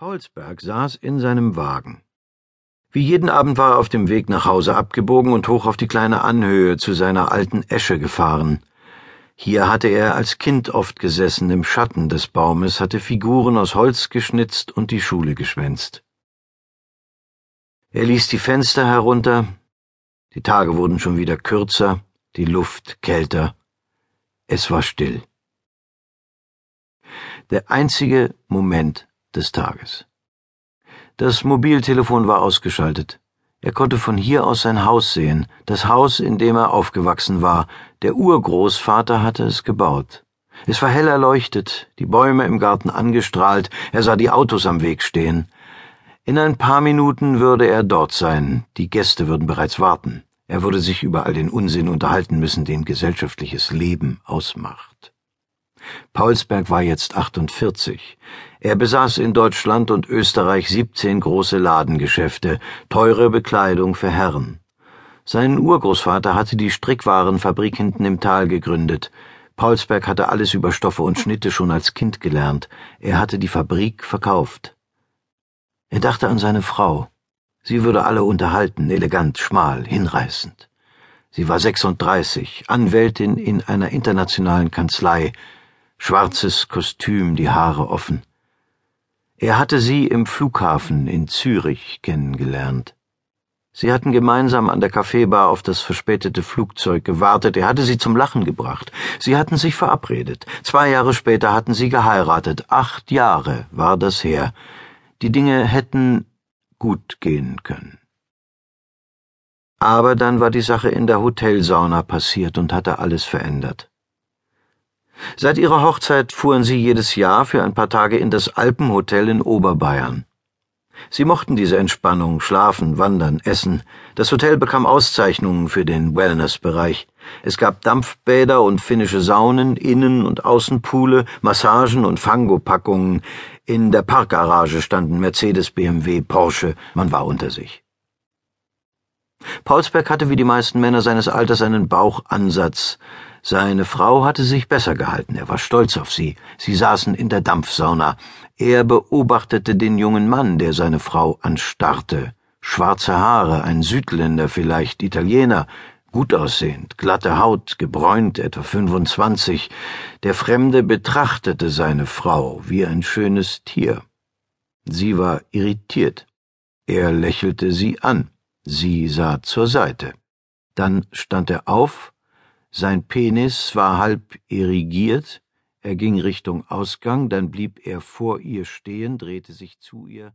Paulsberg saß in seinem Wagen. Wie jeden Abend war er auf dem Weg nach Hause abgebogen und hoch auf die kleine Anhöhe zu seiner alten Esche gefahren. Hier hatte er als Kind oft gesessen im Schatten des Baumes, hatte Figuren aus Holz geschnitzt und die Schule geschwänzt. Er ließ die Fenster herunter, die Tage wurden schon wieder kürzer, die Luft kälter. Es war still. Der einzige Moment des Tages. Das Mobiltelefon war ausgeschaltet. Er konnte von hier aus sein Haus sehen, das Haus, in dem er aufgewachsen war. Der Urgroßvater hatte es gebaut. Es war hell erleuchtet, die Bäume im Garten angestrahlt, er sah die Autos am Weg stehen. In ein paar Minuten würde er dort sein, die Gäste würden bereits warten. Er würde sich über all den Unsinn unterhalten müssen, den gesellschaftliches Leben ausmacht. Paulsberg war jetzt 48. Er besaß in Deutschland und Österreich 17 große Ladengeschäfte, teure Bekleidung für Herren. Sein Urgroßvater hatte die Strickwarenfabrik hinten im Tal gegründet. Paulsberg hatte alles über Stoffe und Schnitte schon als Kind gelernt. Er hatte die Fabrik verkauft. Er dachte an seine Frau. Sie würde alle unterhalten, elegant, schmal, hinreißend. Sie war 36, Anwältin in einer internationalen Kanzlei, schwarzes Kostüm, die Haare offen. Er hatte sie im Flughafen in Zürich kennengelernt. Sie hatten gemeinsam an der Kaffeebar auf das verspätete Flugzeug gewartet. Er hatte sie zum Lachen gebracht. Sie hatten sich verabredet. Zwei Jahre später hatten sie geheiratet. Acht Jahre war das her. Die Dinge hätten gut gehen können. Aber dann war die Sache in der Hotelsauna passiert und hatte alles verändert. Seit ihrer Hochzeit fuhren sie jedes Jahr für ein paar Tage in das Alpenhotel in Oberbayern. Sie mochten diese Entspannung, schlafen, wandern, essen. Das Hotel bekam Auszeichnungen für den Wellnessbereich. Es gab Dampfbäder und finnische Saunen, Innen- und Außenpoole, Massagen und Fangopackungen. In der Parkgarage standen Mercedes, BMW, Porsche. Man war unter sich. Paulsberg hatte wie die meisten Männer seines Alters einen Bauchansatz. Seine Frau hatte sich besser gehalten, er war stolz auf sie. Sie saßen in der Dampfsauna. Er beobachtete den jungen Mann, der seine Frau anstarrte. Schwarze Haare, ein Südländer vielleicht, Italiener, gut aussehend, glatte Haut, gebräunt, etwa 25. Der Fremde betrachtete seine Frau wie ein schönes Tier. Sie war irritiert. Er lächelte sie an. Sie sah zur Seite. Dann stand er auf, sein Penis war halb erigiert, er ging Richtung Ausgang, dann blieb er vor ihr stehen, drehte sich zu ihr